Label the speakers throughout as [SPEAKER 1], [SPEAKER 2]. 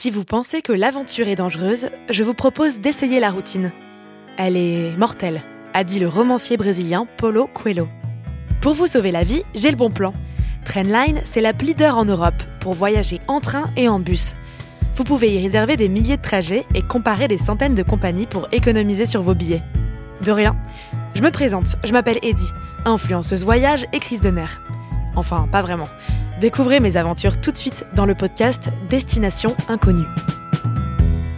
[SPEAKER 1] Si vous pensez que l'aventure est dangereuse, je vous propose d'essayer la routine. Elle est mortelle, a dit le romancier brésilien Paulo Coelho. Pour vous sauver la vie, j'ai le bon plan. Trainline, c'est la leader en Europe pour voyager en train et en bus. Vous pouvez y réserver des milliers de trajets et comparer des centaines de compagnies pour économiser sur vos billets. De rien. Je me présente, je m'appelle Eddie, influenceuse voyage et crise de nerfs. Enfin, pas vraiment. Découvrez mes aventures tout de suite dans le podcast Destination Inconnue.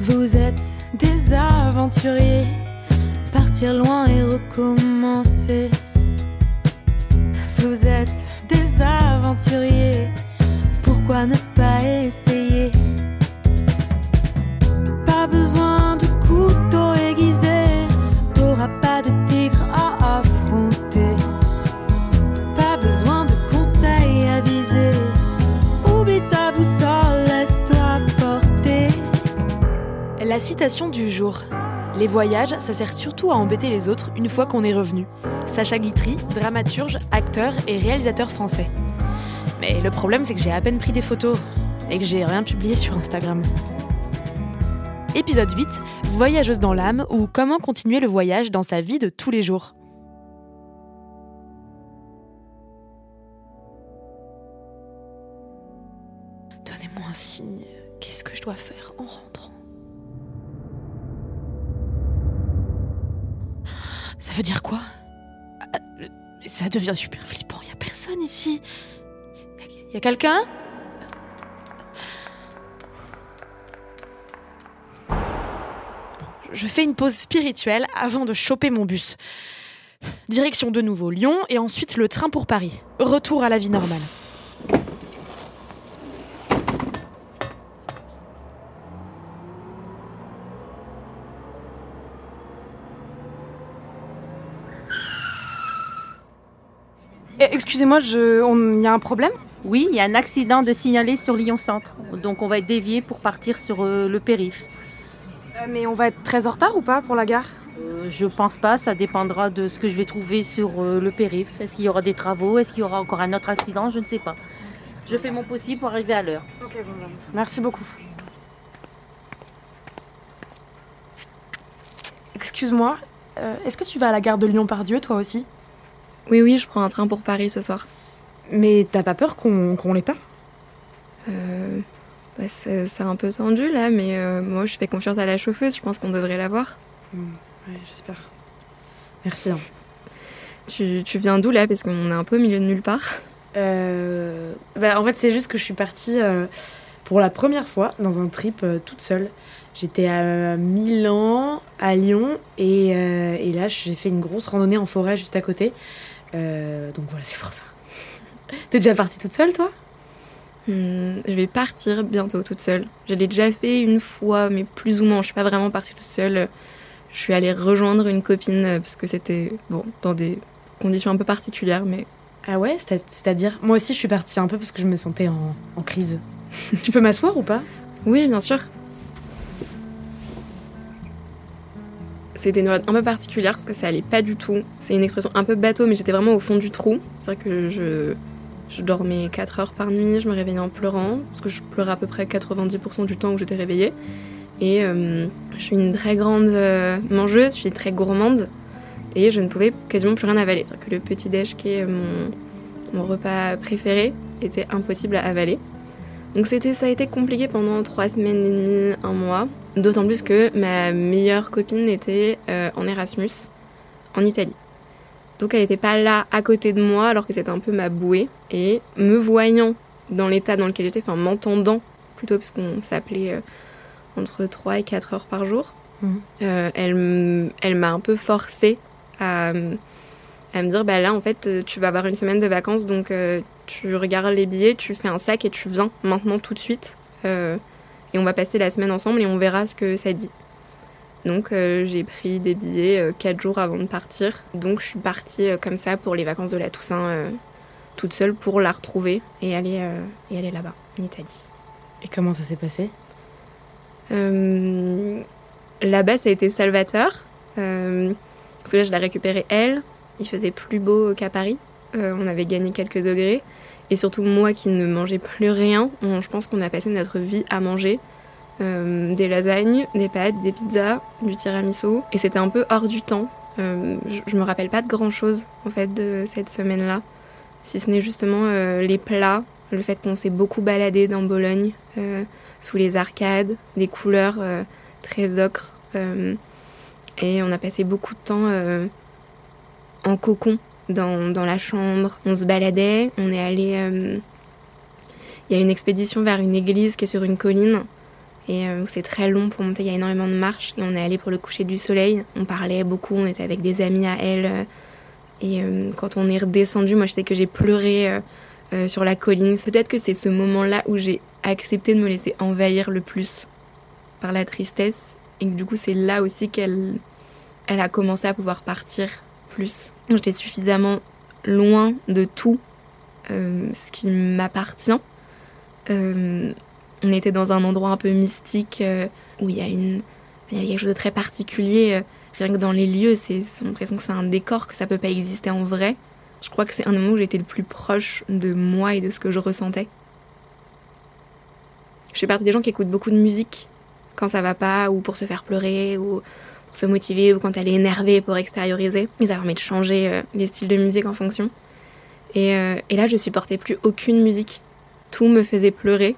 [SPEAKER 2] Vous êtes des aventuriers, partir loin et recommencer. Vous êtes des aventuriers, pourquoi ne pas essayer?
[SPEAKER 1] Citation du jour. Les voyages, ça sert surtout à embêter les autres une fois qu'on est revenu. Sacha Guitry, dramaturge, acteur et réalisateur français. Mais le problème, c'est que j'ai à peine pris des photos et que j'ai rien publié sur Instagram. Épisode 8, Voyageuse dans l'âme ou comment continuer le voyage dans sa vie de tous les jours. Dire quoi? Ah, Ça devient super flippant. Y a personne ici. Y a quelqu'un? Je fais une pause spirituelle avant de choper mon bus. Direction de nouveau Lyon et ensuite le train pour Paris. Retour à la vie normale.
[SPEAKER 3] Excusez-moi, je... on- il y a un problème?
[SPEAKER 4] Oui, il y a un accident de signalé sur Lyon Centre. Donc on va être dévié pour partir sur euh, le périph.
[SPEAKER 3] Euh, Mais on va être très en retard ou pas pour la gare?
[SPEAKER 4] Euh, je pense pas, ça dépendra de ce que je vais trouver sur le périph. Est-ce qu'il y aura des travaux? Est-ce qu'il y aura encore un autre accident? Je ne sais pas. Je fais mon possible pour arriver à l'heure.
[SPEAKER 3] Ok, bon, bon. Merci beaucoup. Excuse-moi, est-ce que tu vas à la gare de Lyon-Pardieu toi aussi?
[SPEAKER 5] Oui, oui, je prends un train pour Paris ce soir.
[SPEAKER 1] Mais t'as pas peur qu'on qu'on l'ait pas?
[SPEAKER 5] Euh, bah, c'est un peu tendu là, mais euh, moi je fais confiance à la chauffeuse, je pense qu'on devrait la voir.
[SPEAKER 1] Ouais, j'espère. Merci. hein.
[SPEAKER 5] Tu, tu viens d'où là? Parce qu'on est un peu au milieu de nulle part.
[SPEAKER 1] Euh, bah, en fait, c'est juste que je suis partie euh, pour la première fois dans un trip euh, toute seule. J'étais à Milan, à Lyon, et, et là, j'ai fait une grosse randonnée en forêt juste à côté. Euh, donc voilà, c'est pour ça. T'es déjà partie toute seule, toi?
[SPEAKER 5] Hmm, je vais partir bientôt toute seule. Je l'ai déjà fait une fois, mais plus ou moins. Je suis pas vraiment partie toute seule. Je suis allée rejoindre une copine euh, parce que c'était bon dans des conditions un peu particulières, mais
[SPEAKER 1] Ah ouais, c'est- c'est-à-dire Moi aussi, je suis partie un peu parce que je me sentais en, en crise. tu peux m'asseoir ou pas?
[SPEAKER 5] Oui, bien sûr. C'était une période un peu particulière parce que ça allait pas du tout. C'est une expression un peu bateau, mais j'étais vraiment au fond du trou. C'est vrai que je, je dormais 4 heures par nuit, je me réveillais en pleurant, parce que je pleurais à peu près 90% du temps où j'étais réveillée. Et euh, je suis une très grande euh, mangeuse, je suis très gourmande, et je ne pouvais quasiment plus rien avaler. C'est-à-dire que le petit-déj, qui est mon, mon repas préféré, était impossible à avaler. Donc ça a été compliqué pendant trois semaines et demie, un mois. D'autant plus que ma meilleure copine était euh, en Erasmus en Italie. Donc elle n'était pas là à côté de moi alors que c'était un peu ma bouée. Et me voyant dans l'état dans lequel j'étais, enfin m'entendant plutôt parce qu'on s'appelait euh, entre 3 et 4 heures par jour,
[SPEAKER 1] Mhm.
[SPEAKER 5] euh, elle, m'a un peu forcée à, me dire bah là en fait tu vas avoir une semaine de vacances donc tu regardes les billets, tu fais un sac et tu viens maintenant tout de suite. Euh, et on va passer la semaine ensemble et on verra ce que ça dit. Donc euh, j'ai pris des billets euh, quatre jours avant de partir. Donc je suis partie euh, comme ça pour les vacances de la Toussaint euh, toute seule pour la retrouver et aller, euh, et aller là-bas, en Italie.
[SPEAKER 1] Et comment ça s'est passé?
[SPEAKER 5] Euh, Là-bas, ça a été salvateur. Euh, parce que là, je l'ai récupérée elle. Il faisait plus beau qu'à Paris. Euh, on avait gagné quelques degrés. Et surtout, moi qui ne mangeais plus rien, je pense qu'on a passé notre vie à manger. euh, des lasagnes, des pâtes, des pizzas, du tiramisu. Et c'était un peu hors du temps. Euh, je, je me rappelle pas de grand chose en fait de cette semaine-là, si ce n'est justement euh, les plats, le fait qu'on s'est beaucoup baladé dans Bologne, sous les arcades, des couleurs très ocre. et on a passé beaucoup de temps en cocon dans, la chambre. On se baladait, on est allé. euh, Il y a une expédition vers une église qui est sur une colline. Et euh, c'est très long pour monter, il y a énormément de marches. Et on est allé pour le coucher du soleil. On parlait beaucoup, on était avec des amis à elle. euh, et quand on est redescendu, moi je sais que j'ai pleuré sur la colline. Peut-être que c'est ce moment-là où j'ai accepté de me laisser envahir le plus par la tristesse. Et que du coup, c'est là aussi qu'elle elle a commencé à pouvoir partir plus. J'étais suffisamment loin de tout euh, ce qui m'appartient. Euh, on était dans un endroit un peu mystique euh, où il y a une, il y quelque chose de très particulier. rien que dans les lieux, c'est l'impression que c'est un décor que ça peut pas exister en vrai. Je crois que c'est un des moments où j'étais le plus proche de moi et de ce que je ressentais. Je fais partie des gens qui écoutent beaucoup de musique quand ça va pas, ou pour se faire pleurer, ou pour se motiver, ou quand elle est énervée pour extérioriser. Mais ça permet de changer euh, les styles de musique en fonction. Et, euh, et là, je supportais plus aucune musique. Tout me faisait pleurer.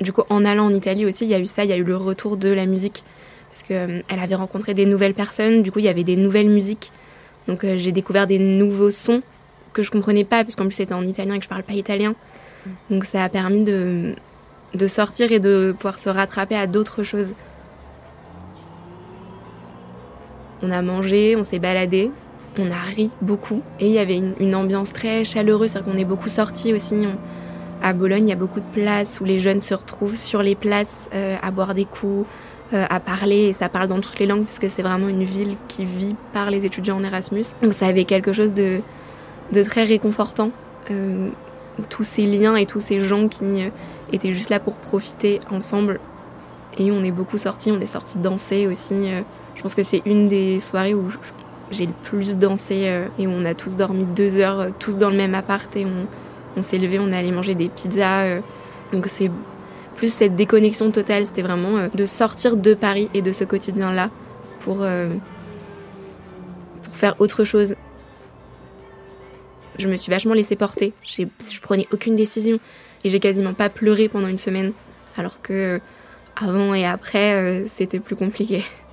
[SPEAKER 5] Du coup, en allant en Italie aussi, il y a eu ça, il y a eu le retour de la musique. Parce qu'elle avait rencontré des nouvelles personnes, du coup, il y avait des nouvelles musiques. Donc, euh, j'ai découvert des nouveaux sons que je comprenais pas, puisqu'en plus, c'était en italien et que je parle pas italien. Donc, ça a permis de, de sortir et de pouvoir se rattraper à d'autres choses. On a mangé, on s'est baladé, on a ri beaucoup et il y avait une, ambiance très chaleureuse, c'est-à-dire qu'on est beaucoup sortis aussi. À Bologne, il y a beaucoup de places où les jeunes se retrouvent sur les places euh, à boire des coups, euh, à parler et ça parle dans toutes les langues parce que c'est vraiment une ville qui vit par les étudiants en Erasmus. Donc ça avait quelque chose de, très réconfortant. Euh, tous ces liens et tous ces gens qui étaient juste là pour profiter ensemble. Et on est beaucoup sortis, on est sortis danser aussi. Je pense que c'est une des soirées où j'ai le plus dansé euh, et on a tous dormi deux heures, euh, tous dans le même appart et on, s'est levé, on est allé manger des pizzas. euh, donc c'est plus cette déconnexion totale, c'était vraiment de sortir de Paris et de ce quotidien-là pour, pour faire autre chose. Je me suis vachement laissée porter. Je prenais aucune décision et j'ai quasiment pas pleuré pendant une semaine, alors que avant et après c'était plus compliqué.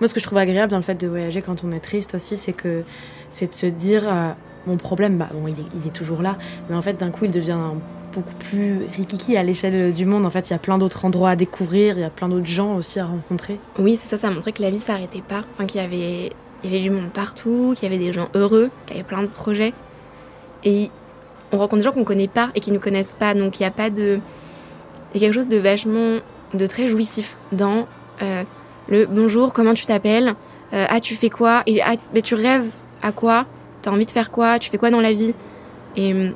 [SPEAKER 1] Moi, ce que je trouve agréable dans le fait de voyager quand on est triste aussi, c'est que c'est de se dire euh, mon problème, bah bon, il est, toujours là, mais en fait, d'un coup, il devient beaucoup plus rikiki à l'échelle du monde. En fait, il y a plein d'autres endroits à découvrir, il y a plein d'autres gens aussi à rencontrer.
[SPEAKER 5] Oui, c'est ça, ça montrait que la vie s'arrêtait pas. Qu'il y avait, il y avait du monde partout, qu'il y avait des gens heureux, qu'il y avait plein de projets. Et on rencontre des gens qu'on connaît pas et qui nous connaissent pas, donc il n'y a pas de. Il y a quelque chose de vachement. de très jouissif dans euh, le bonjour, comment tu t'appelles Euh, Ah, tu fais quoi Et ah, mais tu rêves à quoi T'as envie de faire quoi Tu fais quoi dans la vie? Et hum,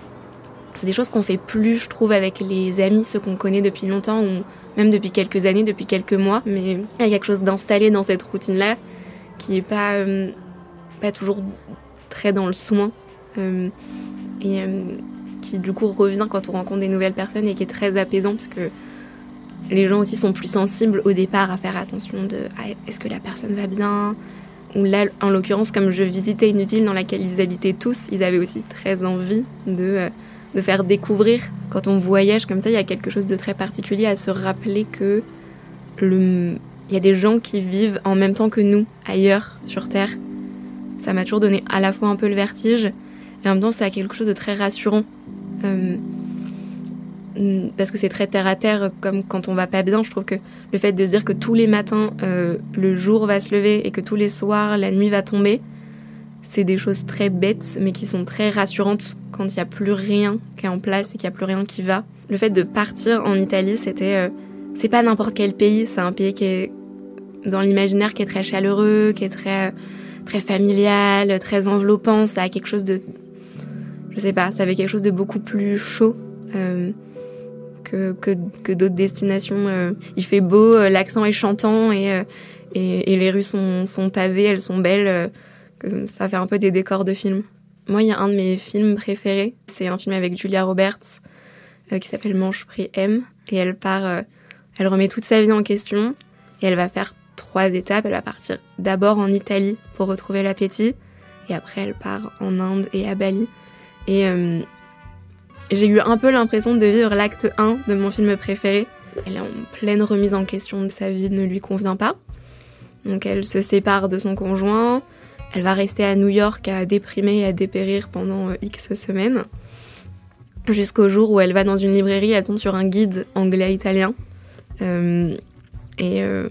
[SPEAKER 5] c'est des choses qu'on fait plus, je trouve, avec les amis, ceux qu'on connaît depuis longtemps ou même depuis quelques années, depuis quelques mois. Mais il y a quelque chose d'installé dans cette routine-là qui est pas, euh, pas toujours très dans le soin. euh, et qui du coup revient quand on rencontre des nouvelles personnes et qui est très apaisant parce que les gens aussi sont plus sensibles au départ à faire attention de ah, est-ce que la personne va bien? Ou là en l'occurrence comme je visitais une ville dans laquelle ils habitaient tous ils avaient aussi très envie de euh, de faire découvrir. Quand on voyage comme ça il y a quelque chose de très particulier à se rappeler que le il y a des gens qui vivent en même temps que nous ailleurs sur terre. Ça m'a toujours donné à la fois un peu le vertige et en même temps ça a quelque chose de très rassurant. Euh, parce que c'est très terre à terre comme quand on va pas bien je trouve que le fait de se dire que tous les matins euh, le jour va se lever et que tous les soirs la nuit va tomber c'est des choses très bêtes mais qui sont très rassurantes quand il n'y a plus rien qui est en place et qu'il n'y a plus rien qui va. Le fait de partir en Italie c'était euh, c'est pas n'importe quel pays c'est un pays qui est dans l'imaginaire qui est très chaleureux qui est très très familial très enveloppant ça a quelque chose de je sais pas ça avait quelque chose de beaucoup plus chaud euh, que, que, d'autres destinations. euh. il fait beau, euh, l'accent est chantant et, euh, et, et les rues sont, sont pavées, elles sont belles. ça fait un peu des décors de films. Moi, il y a un de mes films préférés. C'est un film avec Julia Roberts qui s'appelle Manche Prix M. Et elle part Elle remet toute sa vie en question et elle va faire trois étapes. Elle va partir d'abord en Italie pour retrouver l'appétit et après elle part en Inde et à Bali. Et j'ai eu un peu l'impression de vivre l'acte 1 de mon film préféré. Elle est en pleine remise en question de sa vie, ne lui convient pas. Donc elle se sépare de son conjoint. Elle va rester à New York à déprimer et à dépérir pendant euh, X semaines. Jusqu'au jour où elle va dans une librairie, elle tombe sur un guide anglais-italien. Euh, et euh,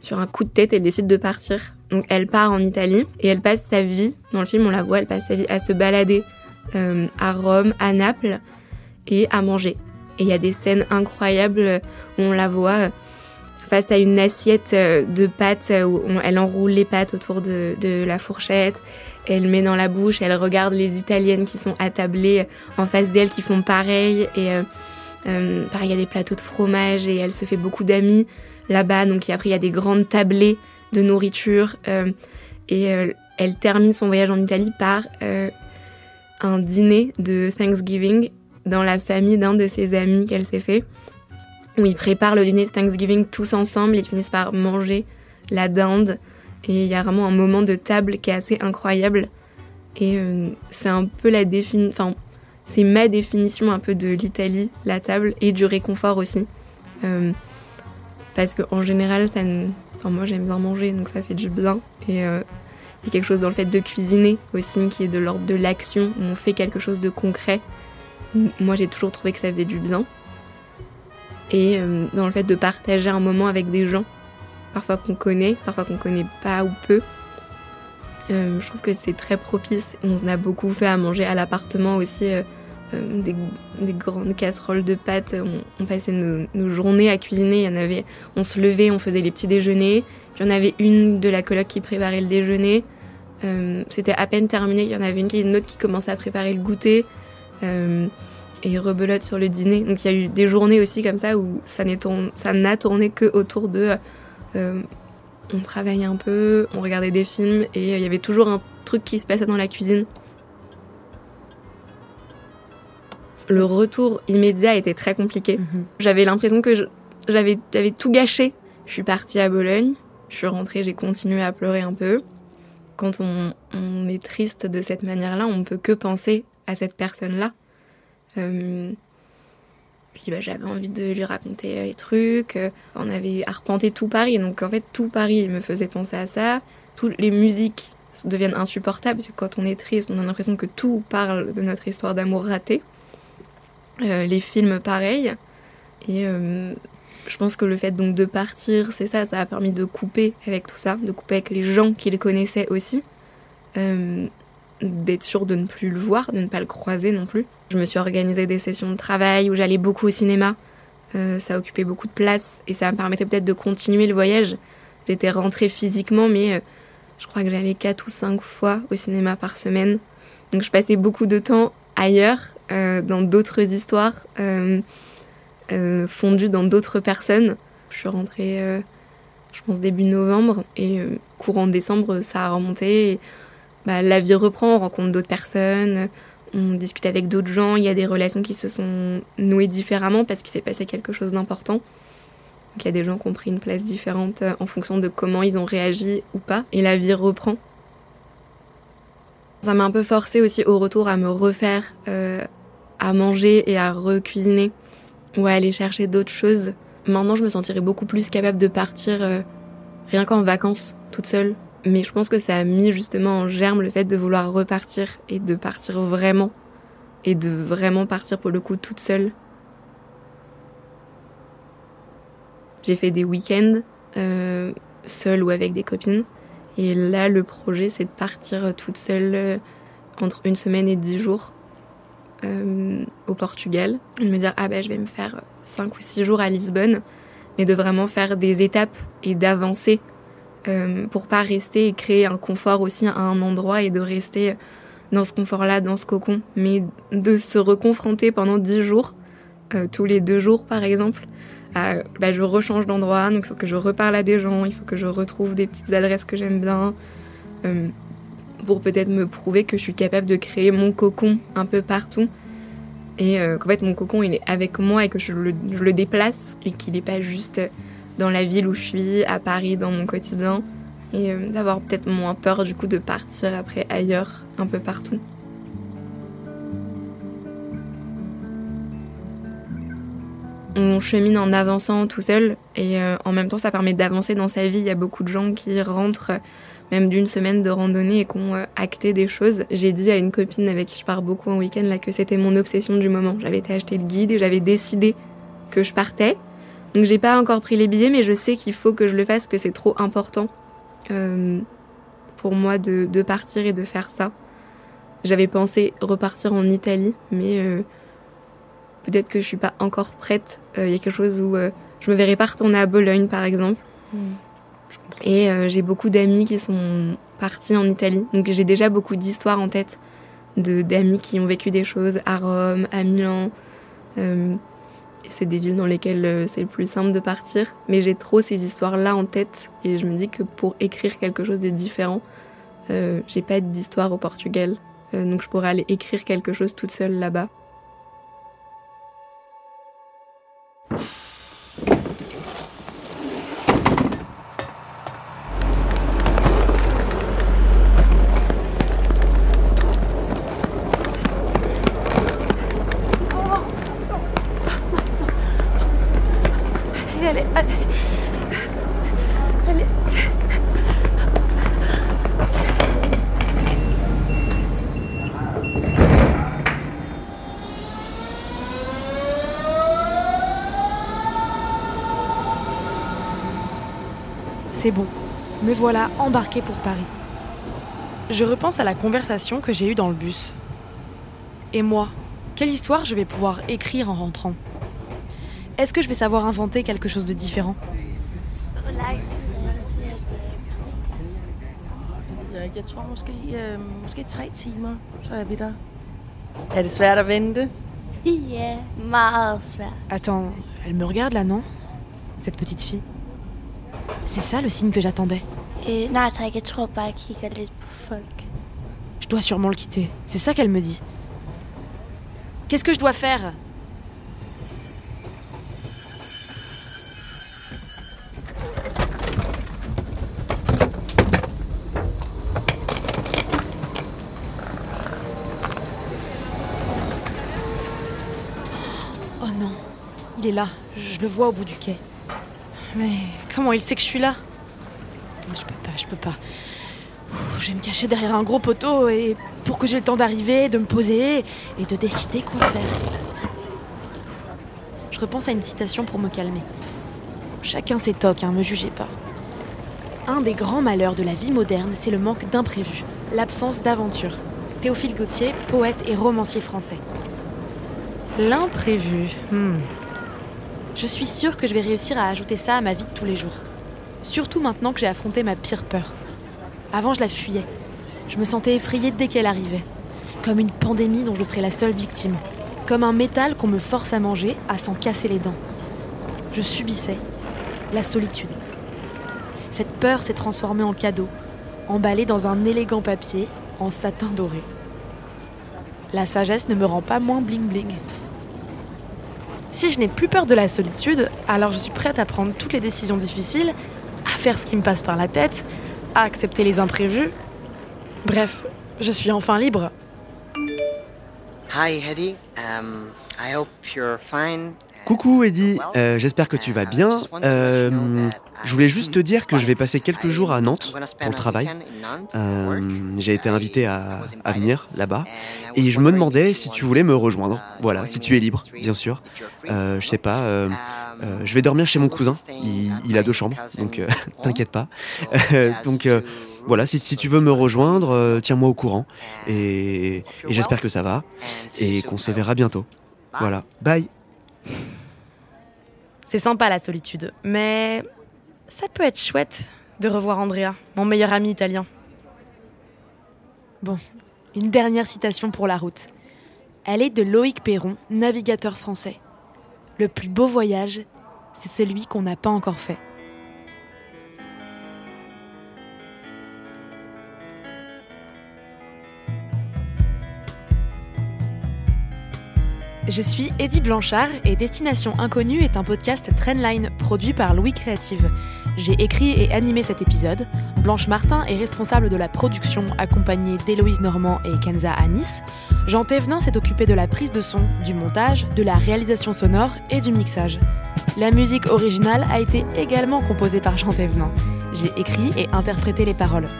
[SPEAKER 5] sur un coup de tête, elle décide de partir. Donc elle part en Italie et elle passe sa vie, dans le film on la voit, elle passe sa vie à se balader euh, à Rome, à Naples et à manger. Et il y a des scènes incroyables où on la voit euh, face à une assiette euh, de pâtes où elle enroule les pâtes autour de, la fourchette, elle met dans la bouche, elle regarde les Italiennes qui sont attablées en face d'elle qui font pareil et euh, il y a des plateaux de fromage et elle se fait beaucoup d'amis là-bas donc après il y a des grandes tablées de nourriture et elle termine son voyage en Italie par un dîner de Thanksgiving dans la famille d'un de ses amis qu'elle s'est fait, où ils préparent le dîner de Thanksgiving tous ensemble, ils finissent par manger la dinde, et il y a vraiment un moment de table qui est assez incroyable, et euh, c'est un peu la définition, enfin, c'est ma définition un peu de l'Italie, la table, et du réconfort aussi. Euh, parce qu'en général, ça ne... enfin, moi j'aime bien manger, donc ça fait du bien, et euh, quelque chose dans le fait de cuisiner aussi qui est de l'ordre de l'action, où on fait quelque chose de concret. Moi j'ai toujours trouvé que ça faisait du bien. Et euh, dans le fait de partager un moment avec des gens, parfois qu'on connaît, parfois qu'on connaît pas ou peu. Euh, je trouve que c'est très propice. On a beaucoup fait à manger à l'appartement aussi. euh, des, des grandes casseroles de pâtes. On, on passait nos, journées à cuisiner. Il y en avait, on se levait, on faisait les petits déjeuners. Puis en avait une de la coloc qui préparait le déjeuner. Euh, C'était à peine terminé. Il y en avait une, qui, une autre qui commençait à préparer le goûter. Euh, et rebelote sur le dîner. Donc il y a eu des journées aussi comme ça où ça n'a tourné que autour de. euh, on travaillait un peu, on regardait des films et il y avait toujours un truc qui se passait dans la cuisine. Le retour immédiat était très compliqué. J'avais l'impression que j'avais tout gâché. Je suis partie à Bologne, je suis rentrée, j'ai continué à pleurer un peu. Quand on, est triste de cette manière-là, on peut que penser à cette personne-là. Euh, puis bah, j'avais envie de lui raconter euh, les trucs. Euh, On avait arpenté tout Paris, donc en fait tout Paris me faisait penser à ça. Toutes les musiques deviennent insupportables, parce que quand on est triste, on a l'impression que tout parle de notre histoire d'amour ratée. Les films, pareil. Et je pense que le fait donc de partir, c'est ça, ça a permis de couper avec tout ça, de couper avec les gens qui le connaissaient aussi. Euh, d'être sûr de ne plus le voir, de ne pas le croiser non plus. Je me suis organisé des sessions de travail où j'allais beaucoup au cinéma. Euh, ça occupait beaucoup de place et ça me permettait peut-être de continuer le voyage. J'étais rentrée physiquement, mais euh, je crois que j'allais quatre ou cinq fois au cinéma par semaine. Donc je passais beaucoup de temps ailleurs, dans d'autres histoires, euh, fondues dans d'autres personnes. Je suis rentrée, euh, je pense, début novembre et euh, courant décembre, ça a remonté. Bah, la vie reprend, on rencontre d'autres personnes, on discute avec d'autres gens, il y a des relations qui se sont nouées différemment parce qu'il s'est passé quelque chose d'important. Il y a des gens qui ont pris une place différente euh, en fonction de comment ils ont réagi ou pas, et la vie reprend. Ça m'a un peu forcé aussi au retour à me refaire à manger et à recuisiner ou à aller chercher d'autres choses. Maintenant, je me sentirais beaucoup plus capable de partir euh, rien qu'en vacances, toute seule, mais je pense que ça a mis justement en germe le fait de vouloir repartir et de partir vraiment. Et de vraiment partir pour le coup toute seule. J'ai fait des week-ends, euh, seule ou avec des copines. Et là, le projet, c'est de partir toute seule euh, entre une semaine et dix jours euh, au Portugal. De me dire, ah ben, je vais me faire cinq ou six jours à Lisbonne. Mais de vraiment faire des étapes et d'avancer euh, pour pas rester et créer un confort aussi à un endroit et de rester dans ce confort-là, dans ce cocon, mais de se reconfronter pendant dix jours, euh, tous les deux jours par exemple. bah, je rechange d'endroit, donc il faut que je reparle à des gens, il faut que je retrouve des petites adresses que j'aime bien, euh, pour peut-être me prouver que je suis capable de créer mon cocon un peu partout. et euh, qu'en fait mon cocon il est avec moi et que je le, je le déplace et qu'il n'est pas juste dans la ville où je suis, à Paris, dans mon quotidien, et euh, d'avoir peut-être moins peur du coup de partir après ailleurs, un peu partout. On chemine en avançant tout seul et euh, en même temps ça permet d'avancer dans sa vie. Il y a beaucoup de gens qui rentrent même d'une semaine de randonnée et qui ont euh, acté des choses. J'ai dit à une copine avec qui je pars beaucoup en week-end là que c'était mon obsession du moment. J'avais été acheter le guide et j'avais décidé que je partais. Donc j'ai pas encore pris les billets mais je sais qu'il faut que je le fasse, que c'est trop important euh, pour moi de, partir et de faire ça. J'avais pensé repartir en Italie mais euh, peut-être que je suis pas encore prête. Il y a quelque chose où je me verrais pas retourner à Bologne par exemple.
[SPEAKER 3] Mmh.
[SPEAKER 5] Et euh, j'ai beaucoup d'amis qui sont partis en Italie. Donc j'ai déjà beaucoup d'histoires en tête d'amis qui ont vécu des choses à Rome, à Milan. Euh, c'est des villes dans lesquelles euh, c'est le plus simple de partir. Mais j'ai trop ces histoires-là en tête. Et je me dis que pour écrire quelque chose de différent, j'ai pas d'histoire au Portugal. Donc je pourrais aller écrire quelque chose toute seule là-bas.
[SPEAKER 1] Voilà embarquée pour Paris. Je repense à la conversation que j'ai eue dans le bus. Et moi, quelle histoire je vais pouvoir écrire en rentrant? Est-ce que je vais savoir inventer quelque chose de différent?
[SPEAKER 6] Jeg tror måske, øh, måske tre timer, så er vi der. Er det svært at vente?
[SPEAKER 7] Ja, meget svært.
[SPEAKER 1] Attends, elle me regarde là, non? Cette petite fille. C'est ça le signe que j'attendais.
[SPEAKER 7] På folk.
[SPEAKER 1] Je dois sûrement le quitter. C'est ça qu'elle me dit. Qu'est-ce que je dois faire? Oh non, il est là. Je le vois au bout du quai. Mais comment il sait que je suis là? Je peux pas, je peux pas. Je vais me cacher derrière un gros poteau et pour que j'ai le temps d'arriver, de me poser et de décider quoi faire. Je repense à une citation pour me calmer. Chacun ses tocs, hein, me jugez pas. Un des grands malheurs de la vie moderne, c'est le manque d'imprévu, l'absence d'aventure. Théophile Gautier, poète et romancier français. L'imprévu. hmm. Je suis sûre que je vais réussir à ajouter ça à ma vie de tous les jours. Surtout maintenant que j'ai affronté ma pire peur. Avant, je la fuyais. Je me sentais effrayée dès qu'elle arrivait. Comme une pandémie dont je serais la seule victime. Comme un métal qu'on me force à manger, à s'en casser les dents. Je subissais la solitude. Cette peur s'est transformée en cadeau, emballée dans un élégant papier en satin doré. La sagesse ne me rend pas moins bling-bling. Si je n'ai plus peur de la solitude, alors je suis prête à prendre toutes les décisions difficiles, faire ce qui me passe par la tête, à accepter les imprévus. Bref, je suis enfin libre.
[SPEAKER 8] Hi. Um, I hope you're fine.
[SPEAKER 9] Coucou Eddie, Euh, j'espère que tu vas bien. Euh, je voulais juste te dire que je vais passer quelques jours à Nantes pour le travail. Euh, J'ai été invité à, à venir là-bas et je me demandais si tu voulais me rejoindre. Voilà, si tu es libre, bien sûr. Euh, je sais pas. Euh, je vais dormir chez mon cousin. Il, il a deux chambres, donc euh, t'inquiète pas. Euh, donc euh, voilà, si, si tu veux me rejoindre, euh, tiens-moi au courant. Et, et j'espère que ça va et qu'on se verra bientôt. Voilà, bye.
[SPEAKER 1] C'est sympa la solitude, mais ça peut être chouette de revoir Andrea, mon meilleur ami italien. Bon, une dernière citation pour la route. Elle est de Loïc Perron, navigateur français. Le plus beau voyage, c'est celui qu'on n'a pas encore fait. Je suis Eddie Blanchard et Destination Inconnue est un podcast Trendline produit par Louis Créative. J'ai écrit et animé cet épisode. Blanche Martin est responsable de la production accompagnée d'Héloïse Normand et Kenza Anis. Jean Thévenin s'est occupé de la prise de son, du montage, de la réalisation sonore et du mixage. La musique originale a été également composée par Jean Thévenin. J'ai écrit et interprété les paroles.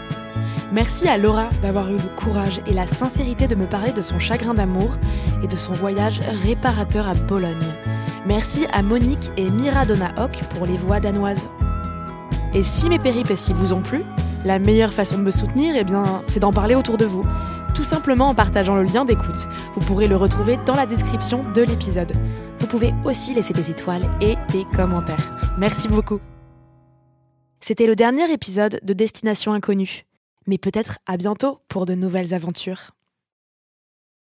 [SPEAKER 1] Merci à Laura d'avoir eu le courage et la sincérité de me parler de son chagrin d'amour et de son voyage réparateur à Bologne. Merci à Monique et Mira Hock pour les voix danoises. Et si mes péripéties vous ont plu, la meilleure façon de me soutenir, eh bien, c'est d'en parler autour de vous. Tout simplement en partageant le lien d'écoute. Vous pourrez le retrouver dans la description de l'épisode. Vous pouvez aussi laisser des étoiles et des commentaires. Merci beaucoup. C'était le dernier épisode de Destination Inconnue mais peut-être à bientôt pour de nouvelles aventures.